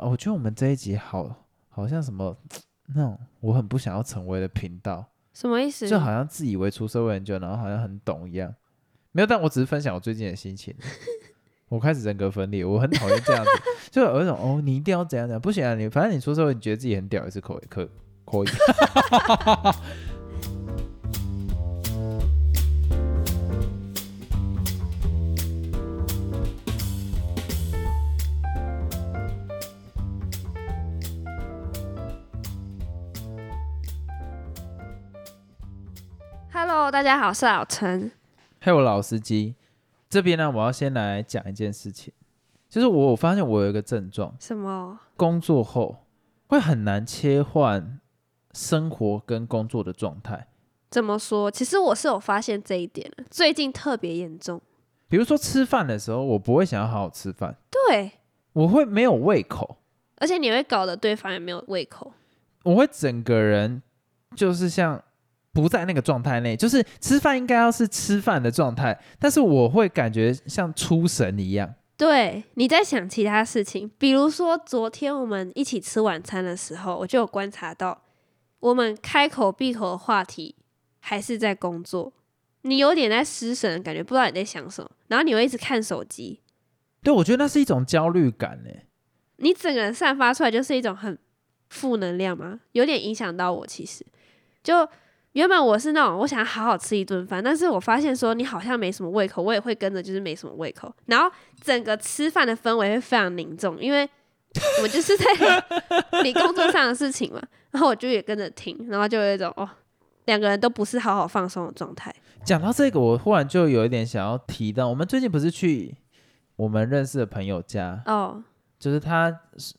哦，我觉得我们这一集好好像什么那种我很不想要成为的频道，什么意思？就好像自以为出社会很久，然后好像很懂一样。没有，但我只是分享我最近的心情。我开始人格分裂，我很讨厌这样子，就有一种哦，你一定要怎样怎样，不行啊，你反正你出社会，你觉得自己很屌也是可以，可可以。家好，我是老陈。还有老司机这边呢，我要先来讲一件事情，就是我我发现我有一个症状，什么？工作后会很难切换生活跟工作的状态。怎么说？其实我是有发现这一点的，最近特别严重。比如说吃饭的时候，我不会想要好好吃饭，对，我会没有胃口，而且你会搞得对方也没有胃口。我会整个人就是像不在那个状态内，就是吃饭应该要是吃饭的状态，但是我会感觉像出神一样。对，你在想其他事情，比如说昨天我们一起吃晚餐的时候，我就有观察到，我们开口闭口的话题还是在工作，你有点在失神的感觉，不知道你在想什么，然后你会一直看手机，对，我觉得那是一种焦虑感呢。你整个人散发出来就是一种很负能量嘛，有点影响到我。其实，就原本我是那种我想好好吃一顿饭，但是我发现说你好像没什么胃口，我也会跟着就是没什么胃口，然后整个吃饭的氛围会非常凝重，因为我们就是在 你工作上的事情嘛，然后我就也跟着听，然后就有一种哦，两个人都不是好好放松的状态。讲到这个，我忽然就有一点想要提到，我们最近不是去我们认识的朋友家，哦，就是他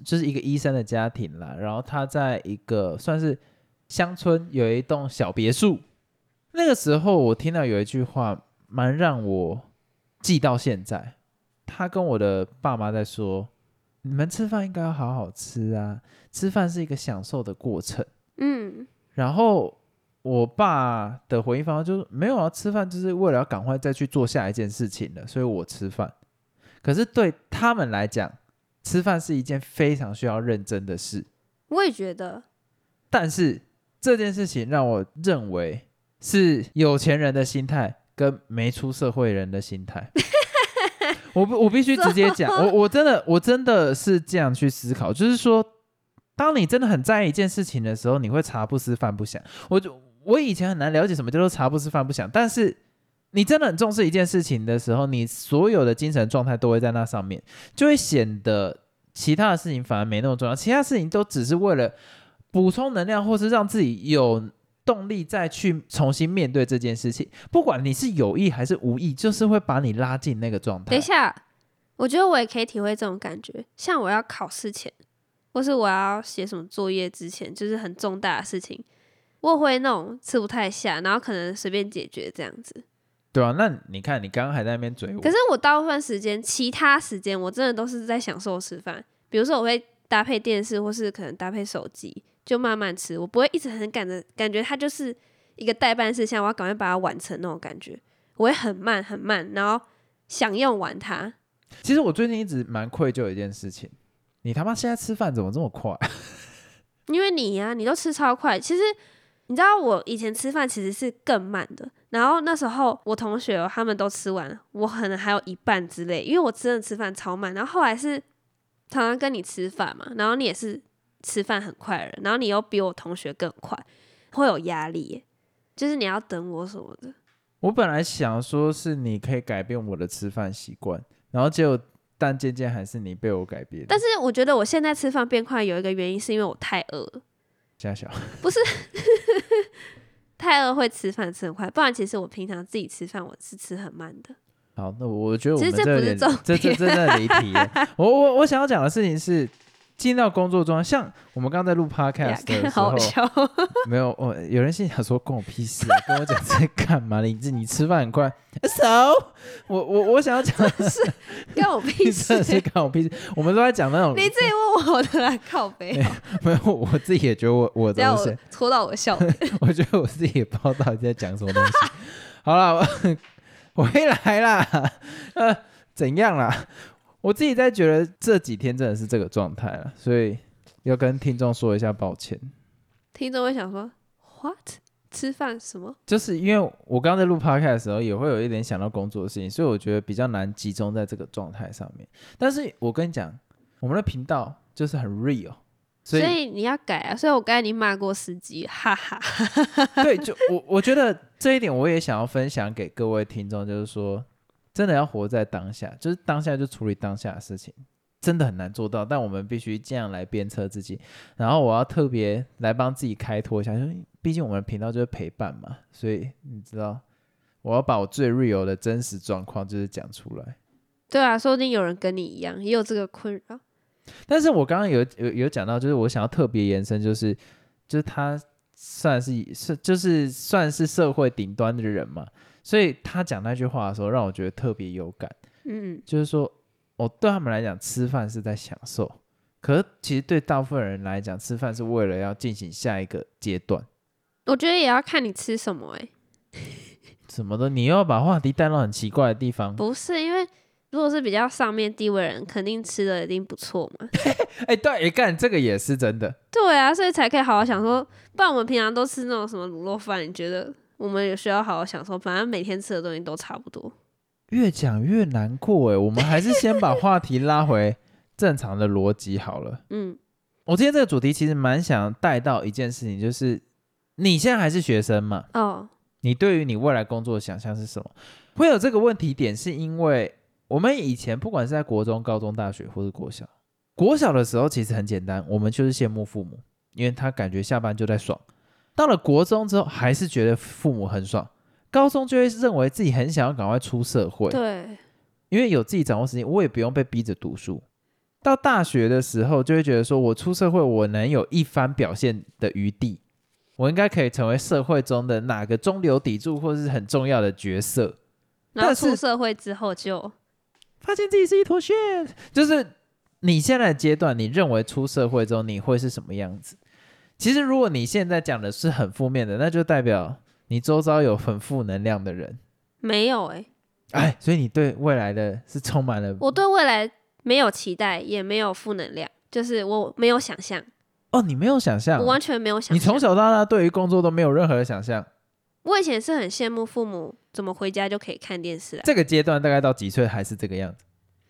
就是一个医生的家庭啦，然后他在一个算是乡村有一栋小别墅。那个时候我听到有一句话，蛮让我记到现在。他跟我的爸妈在说：“你们吃饭应该要好好吃啊，吃饭是一个享受的过程。”嗯，然后我爸的回应方式就是没有啊，吃饭就是为了要赶快再去做下一件事情了，所以我吃饭。可是对他们来讲，吃饭是一件非常需要认真的事。我也觉得，但是这件事情让我认为是有钱人的心态跟没出社会人的心态。我不，我必须直接讲，我我真的我真的是这样去思考，就是说，当你真的很在意一件事情的时候，你会茶不思饭不想。我就我以前很难了解什么叫做茶不思饭不想，但是你真的很重视一件事情的时候，你所有的精神状态都会在那上面，就会显得其他的事情反而没那么重要，其他事情都只是为了补充能量，或是让自己有动力再去重新面对这件事情。不管你是有意还是无意，就是会把你拉进那个状态。等一下，我觉得我也可以体会这种感觉。像我要考试前，或是我要写什么作业之前，就是很重大的事情，我会那种吃不太下，然后可能随便解决这样子。对啊，那你看，你刚刚还在那边追我，可是我大部分时间，其他时间我真的都是在享受吃饭。比如说，我会搭配电视，或是可能搭配手机，就慢慢吃。我不会一直很赶着，感觉它就是一个代办事项，我要赶快把它完成那种感觉。我会很慢很慢，然后享用完它。其实我最近一直蛮愧疚的一件事情，你他妈现在吃饭怎么这么快？因为你呀、你都吃超快。其实你知道，我以前吃饭其实是更慢的。然后那时候我同学哦他们都吃完了，我可能还有一半之类，因为我真的吃饭超慢。然后后来是常常跟你吃饭嘛，然后你也是吃饭很快的人，然后你又比我同学更快，会有压力耶，就是你要等我什么的。我本来想说是你可以改变我的吃饭习惯，然后结果但渐渐还是你被我改变。但是我觉得我现在吃饭变快有一个原因是因为我太饿了，加小不是，太饿会吃饭吃很快，不然其实我平常自己吃饭我是吃很慢的。好，那我觉得我其实这不是重这这点真的离题。我我我想要讲的事情是，进到工作中，像我们刚刚在录 podcast 的时候 没有，我有人心想说关我屁事啊，跟我讲在干嘛？你你吃饭很快，so 我我我想要讲的是，关我屁事 真的。是关我屁事。我们都在讲那种你自己问我的啦，靠背没，没有，我自己也觉得我我都是，戳到我笑点。我觉得我自己也不知道到底在讲什么东西。好了，我回来啦，呃，怎样啦？我自己在觉得这几天真的是这个状态了，所以要跟听众说一下抱歉。听众会想说，what？吃饭什么？就是因为我刚刚在录 podcast 的时候，也会有一点想到工作的事情，所以我觉得比较难集中在这个状态上面。但是我跟你讲，我们的频道就是很 real，所以所以你要改啊！所以我刚才已经骂过司机，哈哈。对，就我我觉得这一点我也想要分享给各位听众，就是说，真的要活在当下，就是当下就处理当下的事情，真的很难做到，但我们必须这样来鞭策自己。然后我要特别来帮自己开脱一下，因为毕竟我们频道就是陪伴嘛，所以你知道，我要把我最 real 的真实状况就是讲出来。对啊，说不定有人跟你一样也有这个困扰。但是我刚刚有有有讲到，就是我想要特别延伸，就是就是他算是是就是算是社会顶端的人嘛，所以他讲那句话的时候，让我觉得特别有感。嗯，就是说，哦，对他们来讲，吃饭是在享受，可是其实对大部分人来讲，吃饭是为了要进行下一个阶段。我觉得也要看你吃什么、欸，什么的，你又要把话题带到很奇怪的地方。不是因为如果是比较上面地位的人，肯定吃的一定不错嘛。哎，对，哎，干这个也是真的。对啊，所以才可以好好想说。不然我们平常都吃那种什么卤肉饭，你觉得我们也需要好好享受？反正每天吃的东西都差不多。越讲越难过哎，我们还是先把话题拉回正常的逻辑好了。嗯，我今天这个主题其实蛮想带到一件事情，就是你现在还是学生嘛，哦，你对于你未来工作的想象是什么？会有这个问题点，是因为我们以前不管是在国中、高中、大学或是国小，国小的时候其实很简单，我们就是羡慕父母，因为他感觉下班就在爽。到了国中之后，还是觉得父母很爽。高中就会认为自己很想要赶快出社会，对，因为有自己掌握时间，我也不用被逼着读书。到大学的时候，就会觉得说我出社会，我能有一番表现的余地，我应该可以成为社会中的哪个中流砥柱，或是很重要的角色。然后出社会之后就发现自己是一坨 shit，就是你现在阶段，你认为出社会之后你会是什么样子？其实如果你现在讲的是很负面的，那就代表你周遭有很负能量的人，没有哎、哎，所以你对未来的是充满了我对未来没有期待，也没有负能量，就是我没有想象，哦，你没有想象我，完全没有想象。你从小到大对于工作都没有任何的想象。我以前是很羡慕父母怎么回家就可以看电视啊，这个阶段大概到几岁还是这个样子？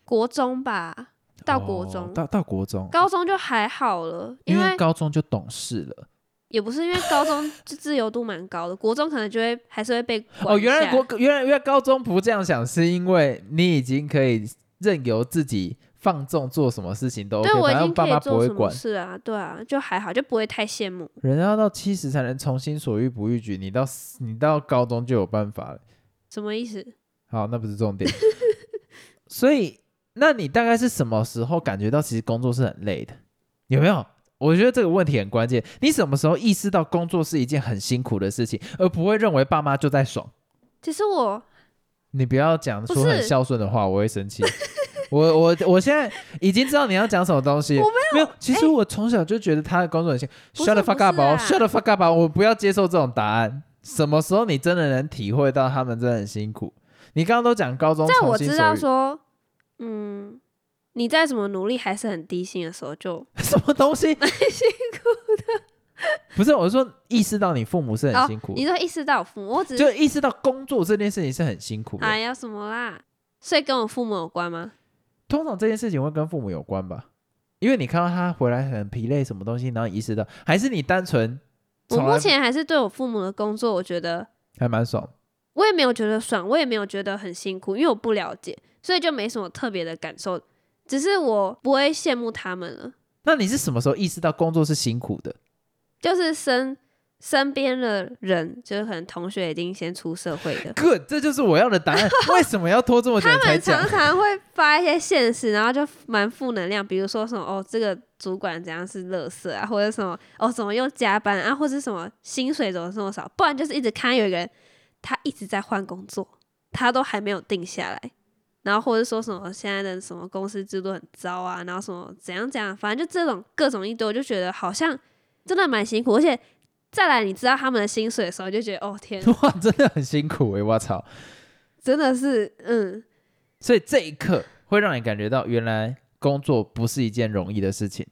国中吧，到国中，哦到到国中，高中就还好了，因为高中就懂事了。也不是因为高中 就自由度蛮高的，国中可能就会还是会被哦，原来国原来原来高中不这样想，是因为你已经可以任由自己放纵做什么事情都 OK，对我已经爸妈不做什么会管。事啊，对啊，就还好，就不会太羡慕。人要到七十才能从心所欲不逾矩，你到你到高中就有办法了。什么意思？好，那不是重点。所以，那你大概是什么时候感觉到其实工作是很累的？有没有？我觉得这个问题很关键。你什么时候意识到工作是一件很辛苦的事情，而不会认为爸妈就在爽？其实我你不要讲出很孝顺的话，我会生气。我我我现在已经知道你要讲什么东西。我没有，其实我从小就觉得他的工作很辛苦。不 Shut the 是 fuck 不 up！是啊 Shut the fuck up！我不要接受这种答案。什么时候你真的能体会到他们真的很辛苦？你刚刚都讲高中在我知道说，嗯，你再怎么努力还是很低薪的时候就，什么东西？蛮辛苦的不是，我是说意识到你父母是。很辛苦哦，你说意识到我父母，我只是就意识到工作这件事情是很辛苦的。哎呀什么啦？所以跟我父母有关吗？通常这件事情会跟父母有关吧？因为你看到他回来很疲累，什么东西，然后你意识到，还是你单纯我从来目前还是对我父母的工作，我觉得还蛮爽。我也没有觉得爽，我也没有觉得很辛苦，因为我不了解，所以就没什么特别的感受。只是我不会羡慕他们了，那你是什么时候意识到工作是辛苦的？就是身身边的人，就是可能同学已经先出社会的，Good，这就是我要的答案。为什么要拖这么久他才讲们常？常会发一些现实，然后就蛮负能量，比如说什么哦，这个主管怎样是垃圾啊，或者什么哦，怎么又加班啊，或者什么薪水怎么这么少，不然就是一直看有一个人他一直在换工作，他都还没有定下来，然后或者说什么现在的什么公司制度很糟啊，然后什么怎样怎样，反正就这种各种一堆，我就觉得好像真的蛮辛苦，而且再来你知道他们的薪水的时候，就觉得哦天，哇，真的很辛苦哎、我操！真的是嗯。所以这一刻会让你感觉到原来工作不是一件容易的事情。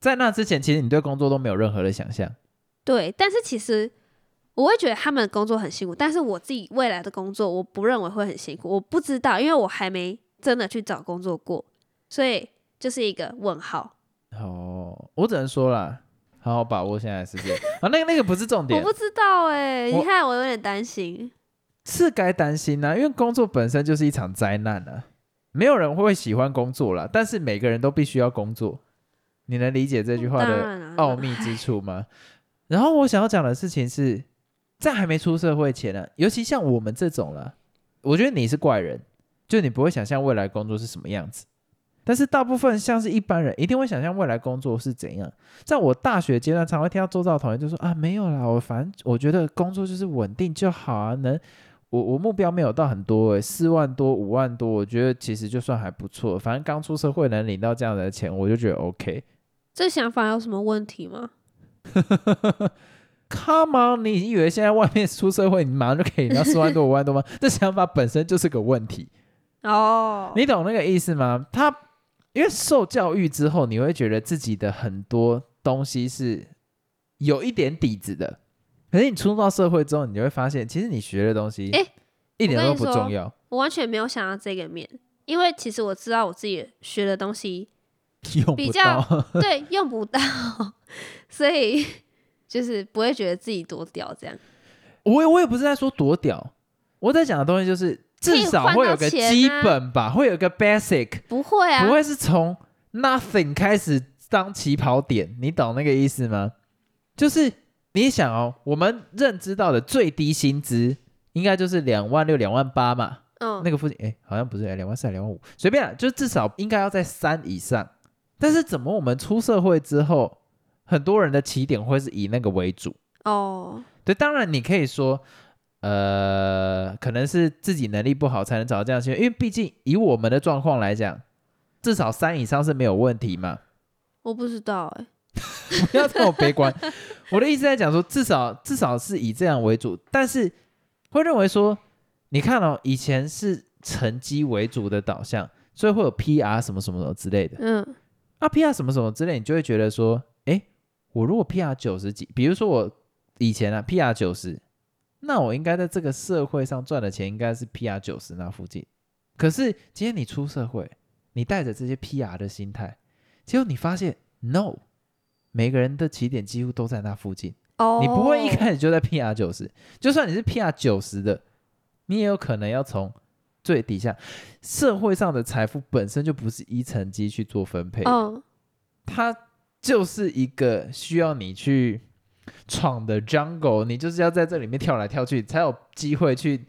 在那之前，其实你对工作都没有任何的想象。对，但是其实我会觉得他们的工作很辛苦，但是我自己未来的工作，我不认为会很辛苦。我不知道，因为我还没真的去找工作过，所以就是一个问号。哦，我只能说啦，好好把握现在的时间啊。那个那个不是重点我不，知道哎、我你看我有点担心。是该担心啊，因为工作本身就是一场灾难啊。没有人会喜欢工作啦，但是每个人都必须要工作。你能理解这句话的奥秘之处吗？然后我想要讲的事情是，在还没出社会前呢、尤其像我们这种了，我觉得你是怪人，就你不会想象未来工作是什么样子。但是大部分像是一般人，一定会想象未来工作是怎样。在我大学阶段，常会听到周遭同学就说啊，没有啦，我反正我觉得工作就是稳定就好啊，能我我目标没有到很多诶、四万多五万多，我觉得其实就算还不错。反正刚出社会能领到这样的钱，我就觉得 OK。这想法有什么问题吗？Come on，你以为现在外面出社会，你马上就可以拿到四万多五万多吗？这想法本身就是个问题，哦，你懂那个意思吗？他因为受教育之后，你会觉得自己的很多东西是有一点底子的，可是你出到社会之后，你就会发现，其实你学的东西，诶一点都不重要，我完全没有想到这个面，因为其实我知道我自己学的东西 用比较到。对用不到，所以就是不会觉得自己多屌这样。我也我也不是在说多屌，我在讲的东西就是至少会有个基啊本吧，会有个 basic，不会啊，不会是从 nothing 开始当起跑点，你懂那个意思吗？就是你想哦，我们认知到的最低薪资应该就是两万六、两万八嘛，嗯，那个附近，哎，好像不是两万四、两万五，随便啊，就至少应该要在三以上。但是怎么我们出社会之后，很多人的起点会是以那个为主？哦，对，当然你可以说，呃，可能是自己能力不好才能找到这样因为毕竟以我们的状况来讲，至少三以上是没有问题嘛。我不知道哎、不要这么悲观。我的意思在讲说，至少至少是以这样为主，但是会认为说，你看哦，以前是成绩为主的导向，所以会有 PR 什么什么什么之类的。嗯，啊，PR 什么什么之类，你就会觉得说，诶，我如果 PR 九十几，比如说我以前啊 PR 九十，那我应该在这个社会上赚的钱应该是 PR 九十那附近。可是今天你出社会，你带着这些 PR 的心态，结果你发现 no，每个人的起点几乎都在那附近。哦，你不会一开始就在 PR 九十，就算你是 PR 九十的，你也有可能要从最底下。社会上的财富本身就不是依成绩去做分配的，嗯，它就是一个需要你去闯的 jungle，你就是要在这里面跳来跳去，才有机会去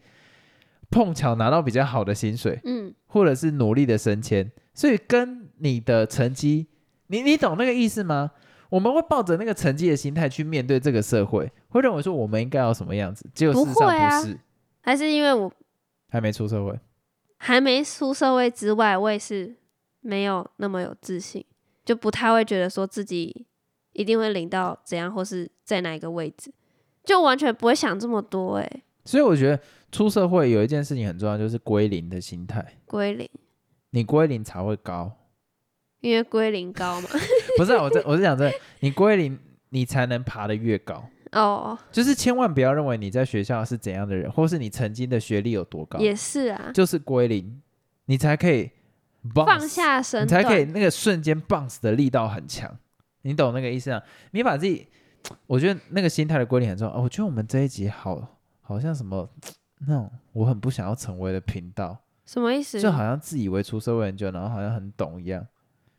碰巧拿到比较好的薪水，嗯，或者是努力的升迁。所以跟你的成绩，你你懂那个意思吗？我们会抱着那个成绩的心态去面对这个社会，会认为说我们应该要什么样子，结果事实上不是，还是因为我还没出社会。还没出社会之外，我也是没有那么有自信，就不太会觉得说自己一定会领到怎样，或是在哪一个位置，就完全不会想这么多、欸。哎，所以我觉得出社会有一件事情很重要，就是归零的心态。归零，你归零才会高，因为归零高嘛。不是、啊、我这我是讲这，你归零你才能爬得越高。哦，就是千万不要认为你在学校是怎样的人，或是你曾经的学历有多高，也是啊，就是归零，你才可以 bounce, 放下身你才可以。那个瞬间 bounce 的力道很强，你懂那个意思啊？你把自己，我觉得那个心态的归零很重要。哦我觉得我们这一集好好像什么那种我很不想要成为的频道，什么意思？就好像自以为出社会很久，然后好像很懂一样。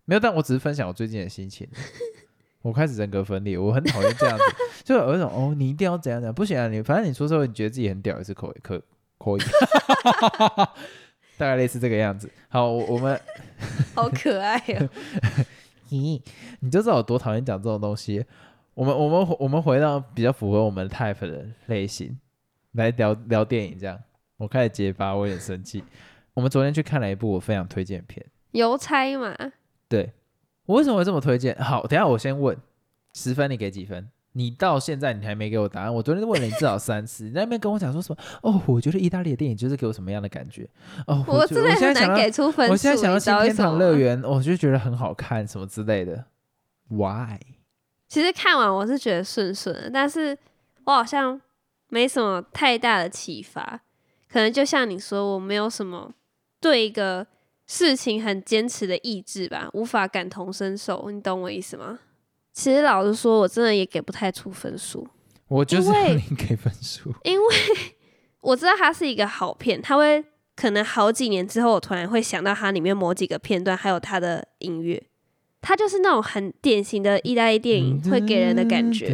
没有，但我只是分享我最近的心情。我开始人格分裂，我很讨厌这样子，就有一种哦，你一定要怎样怎样，不行啊，你反正你出社会，你觉得自己很屌也是可以，可可以，大概类似这个样子。好，我我们 好可爱哦、咦，你就知道我多讨厌讲这种东西。我们我们我们回到比较符合我们 type 的类型来聊聊电影，这样我开始结巴，我有点生气。我们昨天去看了一部我非常推荐的片，邮差嘛，对我为什么会这么推荐？好，等下我先问，十分你给几分？你到现在你还没给我答案。我昨天问了你至少三次，你在那边跟我讲说什么？哦，我觉得意大利的电影就是给我什么样的感觉？哦，我真的很难给出分数。我现在想到你知道为新天堂乐园，我就觉得很好看，什么之类的。Why？其实看完我是觉得顺顺的，但是我好像没什么太大的启发。可能就像你说，我没有什么对一个事情很坚持的意志吧，无法感同身受。你懂我意思吗？其实老实说，我真的也给不太出分数。我就是你给分数。因为我知道它是一个好片，它会可能好几年之后，我突然会想到它里面某几个片段，还有它的音乐，它就是那种很典型的意大利电影会给人的感觉，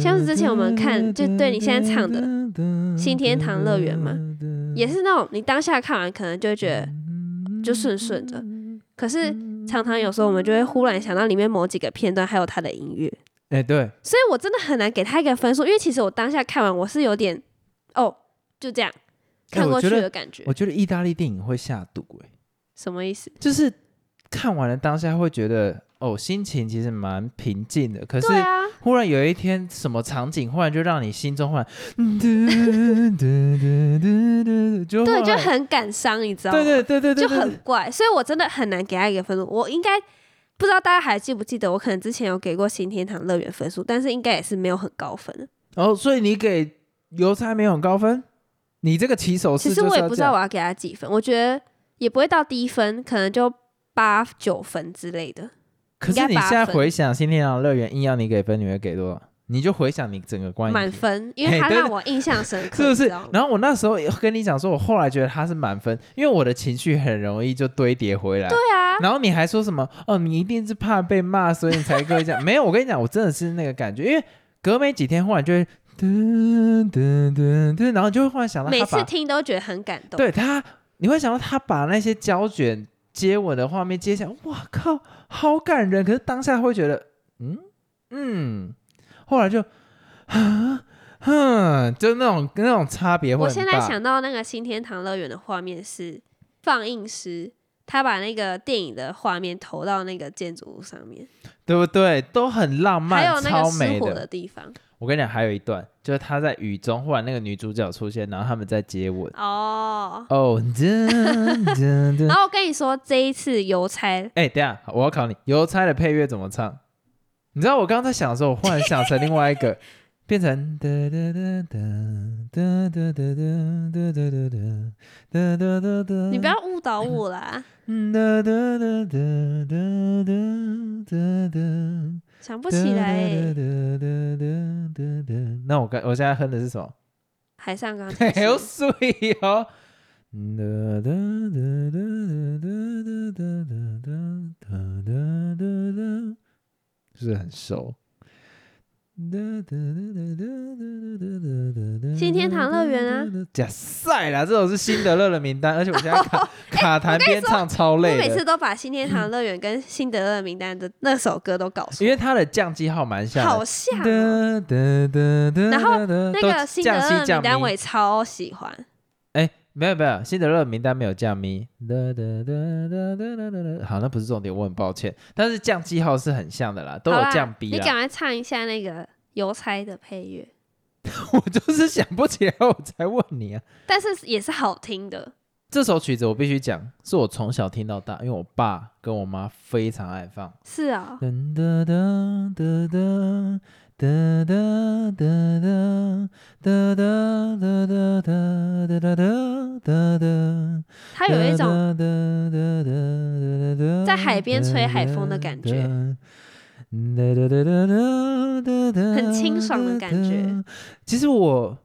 像是之前我们看就对你现在唱的《新天堂乐园》嘛，也是那种你当下看完可能就会觉得就顺顺的，可是常常有时候我们就会忽然想到里面某几个片段，还有它的音乐，哎、对，所以我真的很难给他一个分数，因为其实我当下看完我是有点哦，就这样看过去的感觉，我觉得意大利电影会下毒、哎，什么意思？就是看完了当下会觉得哦，心情其实蛮平静的，可是忽然有一天什么场景，忽然就让你心中忽然，对，就很感伤，你知道吗？对对对对对，就很怪，所以我真的很难给他一个分数。我应该不知道大家还记不记得，我可能之前有给过新天堂乐园分数，但是应该也是没有很高分。哦，所以你给邮差没有很高分？你这个骑手式其实我也不知道我要给他几分，我觉得也不会到低分，可能就八九分之类的。可是你现在回想新天堂乐园，硬要你给分，你会给多少？你就回想你整个观影满分，因为他让我印象深刻，是不是？然后我那时候也跟你讲说，我后来觉得他是满分，因为我的情绪很容易就堆叠回来。对啊，然后你还说什么？哦，你一定是怕被骂，所以你才跟我讲。没有，我跟你讲，我真的是那个感觉，因为隔没几天，忽然就会噔噔噔噔，然后就会忽然想到每次听都觉得很感动。对他，你会想到他把那些胶卷接吻的画面接下来，哇靠，好感人。可是当下会觉得，嗯嗯，后来就啊哼，就那种那种差别会我。现在想到那个新天堂乐园的画面是放映师，他把那个电影的画面投到那个建筑物上面，对不对？都很浪漫，还有那超个失火美。的地方。我跟你讲，还有一段，就是他在雨中，忽然那个女主角出现，然后他们在接吻。哦，哦，然后我跟你说，这一次邮差哎，等下，我要考你，邮差的配乐怎么唱？你知道我刚刚在想的时候，我忽然想成另外一个，变成哒哒哒哒哒哒哒哒哒哒哒哒哒哒哒。你不要误导我啦，哒哒哒哒哒哒哒哒。想不起来欸。那我刚我现在哼的是什么？海上钢琴 嘿，好，水哦。是不是很熟？新天堂乐园啊！假赛啦，这首是辛德勒的名单，而且我现在卡 卡弹边唱超我累我，每次都把新天堂乐园跟辛德勒名单的那首歌都搞错因，为它的降记号蛮像。好像哦。然然后那个辛德勒的名单我也超喜欢，哎，没有没有，辛德勒名单没有降咪。好，那不是重点，我很抱歉。但是降记号是很像的啦，都有降 B 啦。你赶快唱一下那个邮差的配乐，我就是想不起来，我才问你啊。但是也是好听的。这首曲子我必须讲，是我从小听到大，因为我爸跟我妈非常爱放。是啊、噔噔噔噔噔噔噔噔噔噔噔噔噔噔噔噔噔。它有一种在海边吹海风的感觉，很清爽的感觉。其实我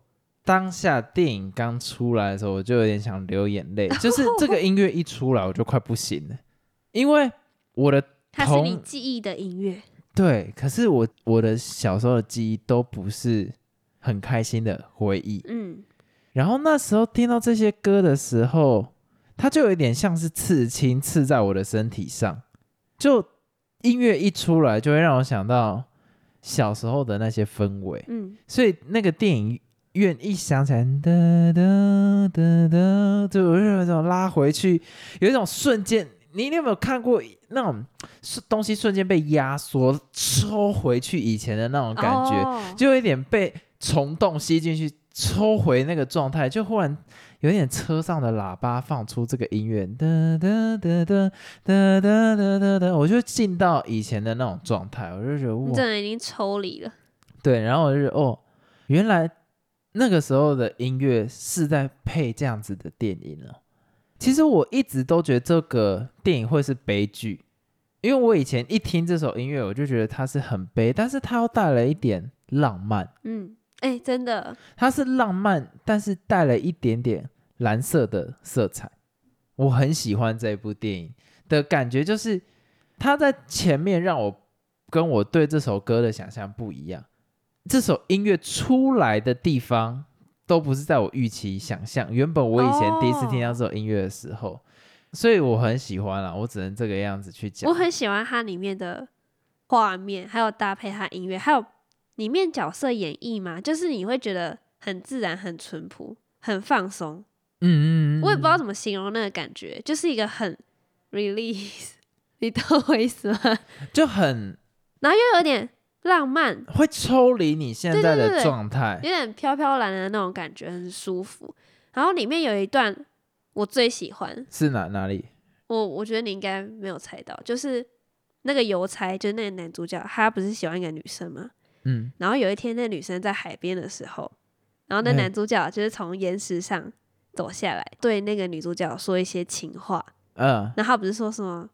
当下电影刚出来的时候，我就有点想流眼泪，就是这个音乐一出来，我就快不行了，因为我的它是你记忆的音乐。对，可是我我的小时候的记忆都不是很开心的回忆，嗯，然后那时候听到这些歌的时候，它就有点像是刺青刺在我的身体上，就音乐一出来，就会让我想到小时候的那些氛围，嗯，所以那个电影院一响起来，哒哒哒哒，就有一种拉回去，有一种瞬间你你有没有看过那种是东西瞬间被压缩抽回去以前的那种感觉，哦就有一点被虫洞吸进去，抽回那个状态，就忽然有点车上的喇叭放出这个音乐，哒哒哒哒哒哒哒哒哒，我就进到以前的那种状态，我就觉得哇，你真的已经抽离了。对，然后我就哦，原来那个时候的音乐是在配这样子的电影哦。其实我一直都觉得这个电影会是悲剧，因为我以前一听这首音乐，我就觉得它是很悲，但是它又带了一点浪漫。嗯，哎、真的，它是浪漫，但是带了一点点蓝色的色彩。我很喜欢这部电影的感觉，就是它在前面让我跟我对这首歌的想象不一样。这首音乐出来的地方都不是在我预期想象。原本我以前第一次听到这首音乐的时候，所以我很喜欢啦。我只能这个样子去讲我。很喜欢它里面的画面，还有搭配它音乐，还有里面角色演绎嘛，就是你会觉得很自然、很淳朴、很放松。嗯嗯嗯，我也不知道怎么形容那个感觉，就是一个很 release，你懂我意思吗？就很然后又有点浪漫，会抽离你现在的状态有。点飘飘然的那种感觉，很舒服。然后里面有一段我最喜欢，是哪哪里？我我觉得你应该没有猜到，就是那个邮差，就是那个男主角，他不是喜欢一个女生吗？嗯，然后有一天，那女生在海边的时候，然后那嗯男主角就是从岩石上走下来，对那个女主角说一些情话。嗯，然后他不是说什么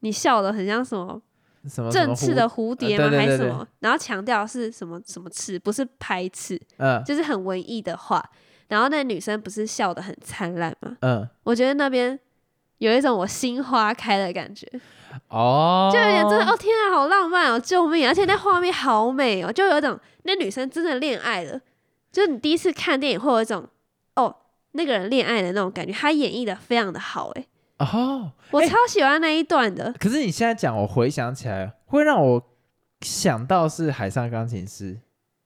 你笑的很像什么什么振翅的，蝴蝶吗？还是什么？然后强调是什么什么翅，不是拍翅，嗯就是很文艺的话。然后那女生不是笑得很灿烂吗？嗯嗯，我觉得那边有一种我心花开的感觉，哦，就有点真的哦天啊，好浪漫哦，救命！而且那画面好美哦，就有一种那女生真的恋爱了，就是你第一次看电影会有一种哦那个人恋爱的那种感觉，他演绎的非常的好诶，哦，哎我超喜欢那一段的。可是你现在讲，我回想起来，会让我想到是《海上钢琴师》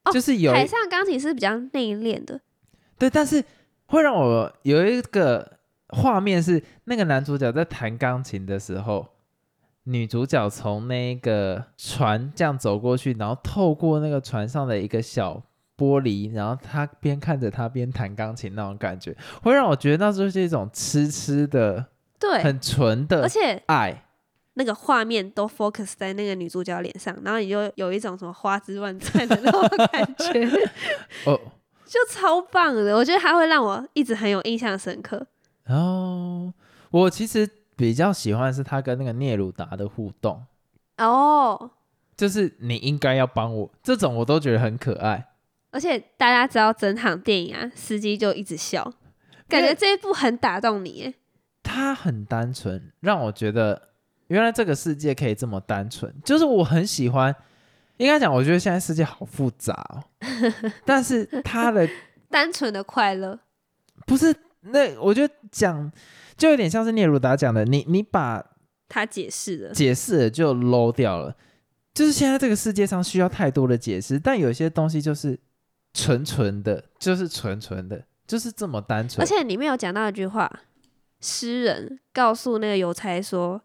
哦就是有海上钢琴师比较内敛的，对，但是会让我有一个画面是那个男主角在弹钢琴的时候，女主角从那个船这样走过去，然后透过那个船上的一个小玻璃，然后他边看着他边弹钢琴那种感觉，会让我觉得那就是一种痴痴的、对，很纯的而且爱。那个画面都 focus 在那个女主角脸上，然后你就有一种什么花枝乱颤的那种感觉，哦，就超棒的。我觉得它会让我一直很有印象深刻。然后我其实比较喜欢的是他跟那个聂鲁达的互动，哦，就是你应该要帮我，这种我都觉得很可爱。而且大家知道整场电影啊，司机就一直笑，感觉这一部很打动你耶。他很单纯，让我觉得原来这个世界可以这么单纯。就是我很喜欢，应该讲，我觉得现在世界好复杂哦。但是他的 单纯的快乐，不是那，我觉得讲就有点像是聂鲁达讲的，你你把他解释了，解释了就 low 掉了。就是现在这个世界上需要太多的解释，但有些东西就是纯纯的，就是纯纯的，就是这么单纯。而且里面有讲到一句话，诗人告诉那个邮差说：“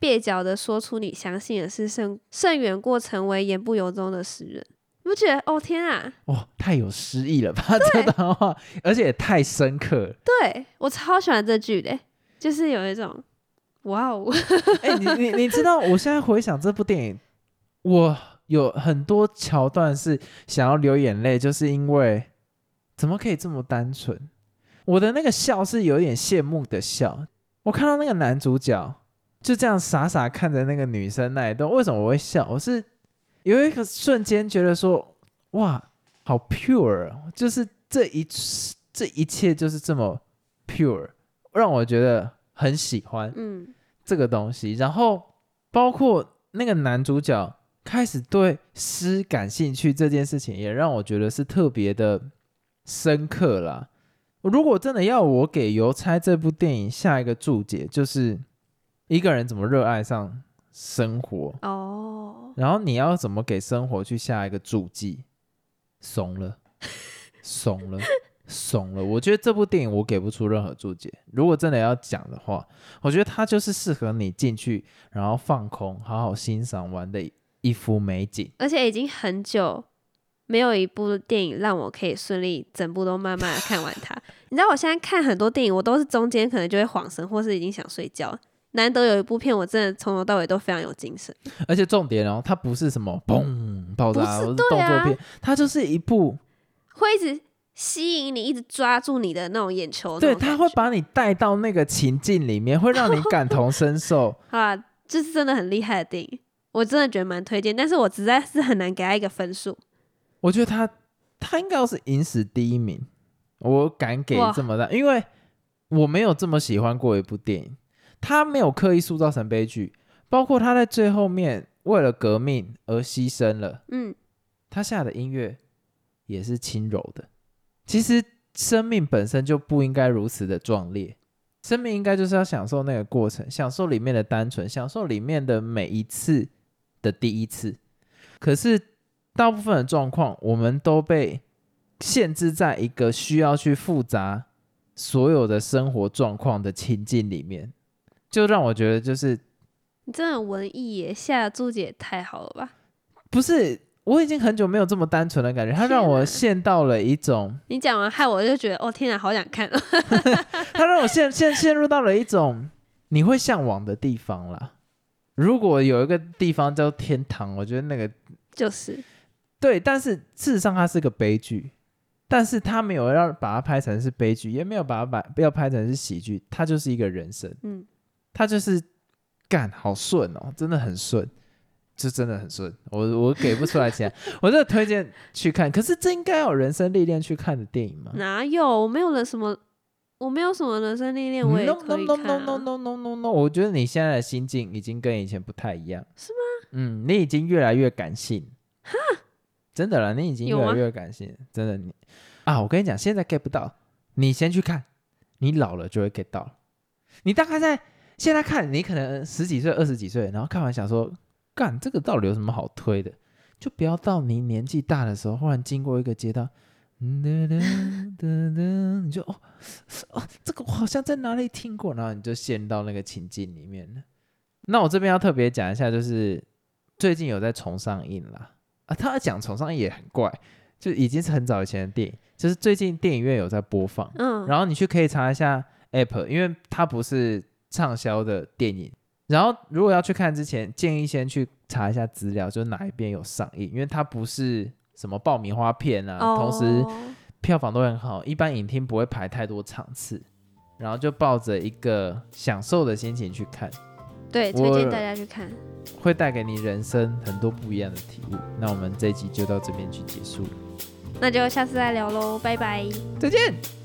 蹩脚的说出你相信的事，胜胜远过成为言不由衷的诗人。”你不觉得？哦天啊！哇，太有诗意了吧 这段话，而且也太深刻了。对我超喜欢这句的，就是有一种哇哦，哎、你你你知道，我现在回想这部电影，我有很多桥段是想要流眼泪，就是因为怎么可以这么单纯？我的那个笑是有点羡慕的笑。我看到那个男主角就这样傻傻看着那个女生那一段，为什么我会笑？我是有一个瞬间觉得说，哇，好 pure，哦就是这一这一切就是这么 pure，让我觉得很喜欢。嗯，这个东西，然后包括那个男主角开始对诗感兴趣这件事情，也让我觉得是特别的深刻啦。如果真的要我给《邮差》这部电影下一个注解，就是一个人怎么热爱上生活，哦，然后你要怎么给生活去下一个注记？怂了，怂了，怂了。我觉得这部电影我给不出任何注解。如果真的要讲的话，我觉得它就是适合你进去，然后放空，好好欣赏完的一幅美景。而且已经很久没有一部电影让我可以顺利整部都慢慢的看完它。你知道我现在看很多电影，我都是中间可能就会晃神，或是已经想睡觉。难得有一部片，我真的从头到尾都非常有精神。而且重点哦，它不是什么嘣爆炸，动作片，它就是一部，会一直吸引你，一直抓住你的那种眼球。对，它会把你带到那个情境里面，会让你感同身受。啊，这是真的很厉害的电影，我真的觉得蛮推荐。但是我实在是很难给他一个分数。我觉得他他应该要是影史第一名，我敢给这么大，因为我没有这么喜欢过一部电影。他没有刻意塑造成悲剧，包括他在最后面为了革命而牺牲了，嗯，他下的音乐也是轻柔的。其实生命本身就不应该如此的壮烈，生命应该就是要享受那个过程，享受里面的单纯，享受里面的每一次的第一次。可是大部分的状况，我们都被限制在一个需要去复杂所有的生活状况的情境里面，就让我觉得就是你真的很文艺耶，下的注解也太好了吧？不是我已经很久没有这么单纯的感觉，它让我陷到了一种，你讲完害我就觉得，哦天啊，好想看哦。它让我陷陷陷入到了一种你会向往的地方啦。如果有一个地方叫天堂，我觉得那个就是，对，但是事实上它是个悲剧，但是他没有要把它拍成是悲剧，也没有把它把要拍成是喜剧，它就是一个人生，嗯，它就是干好顺哦，真的很顺，就真的很顺，我我给不出来钱，我真的推荐去看，可是这应该有人生历练去看的电影吗？哪有？我没有人什么，我没有什么人生历练，我也 no 可 no 以 no、no 啊。no no no no no，我觉得你现在的心境已经跟以前不太一样，是吗？嗯，你已经越来越感性，真的了，你已经越来有越感性，真的你啊，我跟你讲，现在 get 不到，你先去看，你老了就会 get 到了。你大概在现在看，你可能十几岁、二十几岁，然后看完想说，干这个到底有什么好推的？就不要到你年纪大的时候，忽然经过一个街道，嗯哒哒哒哒，你就哦哦，这个我好像在哪里听过，然后你就陷到那个情境里面了。那我这边要特别讲一下，就是最近有在重上映啦。啊，他讲重上映也很怪，就已经是很早以前的电影，就是最近电影院有在播放，嗯，然后你去可以查一下 App，因为它不是畅销的电影。然后如果要去看之前，建议先去查一下资料，就是哪一边有上映，因为它不是什么爆米花片啊，哦，同时票房都很好，一般影厅不会排太多场次，然后就抱着一个享受的心情去看，对，推荐大家去看。会带给你人生很多不一样的体悟。那我们这一集就到这边去结束了，那就下次再聊喽，拜拜。再见。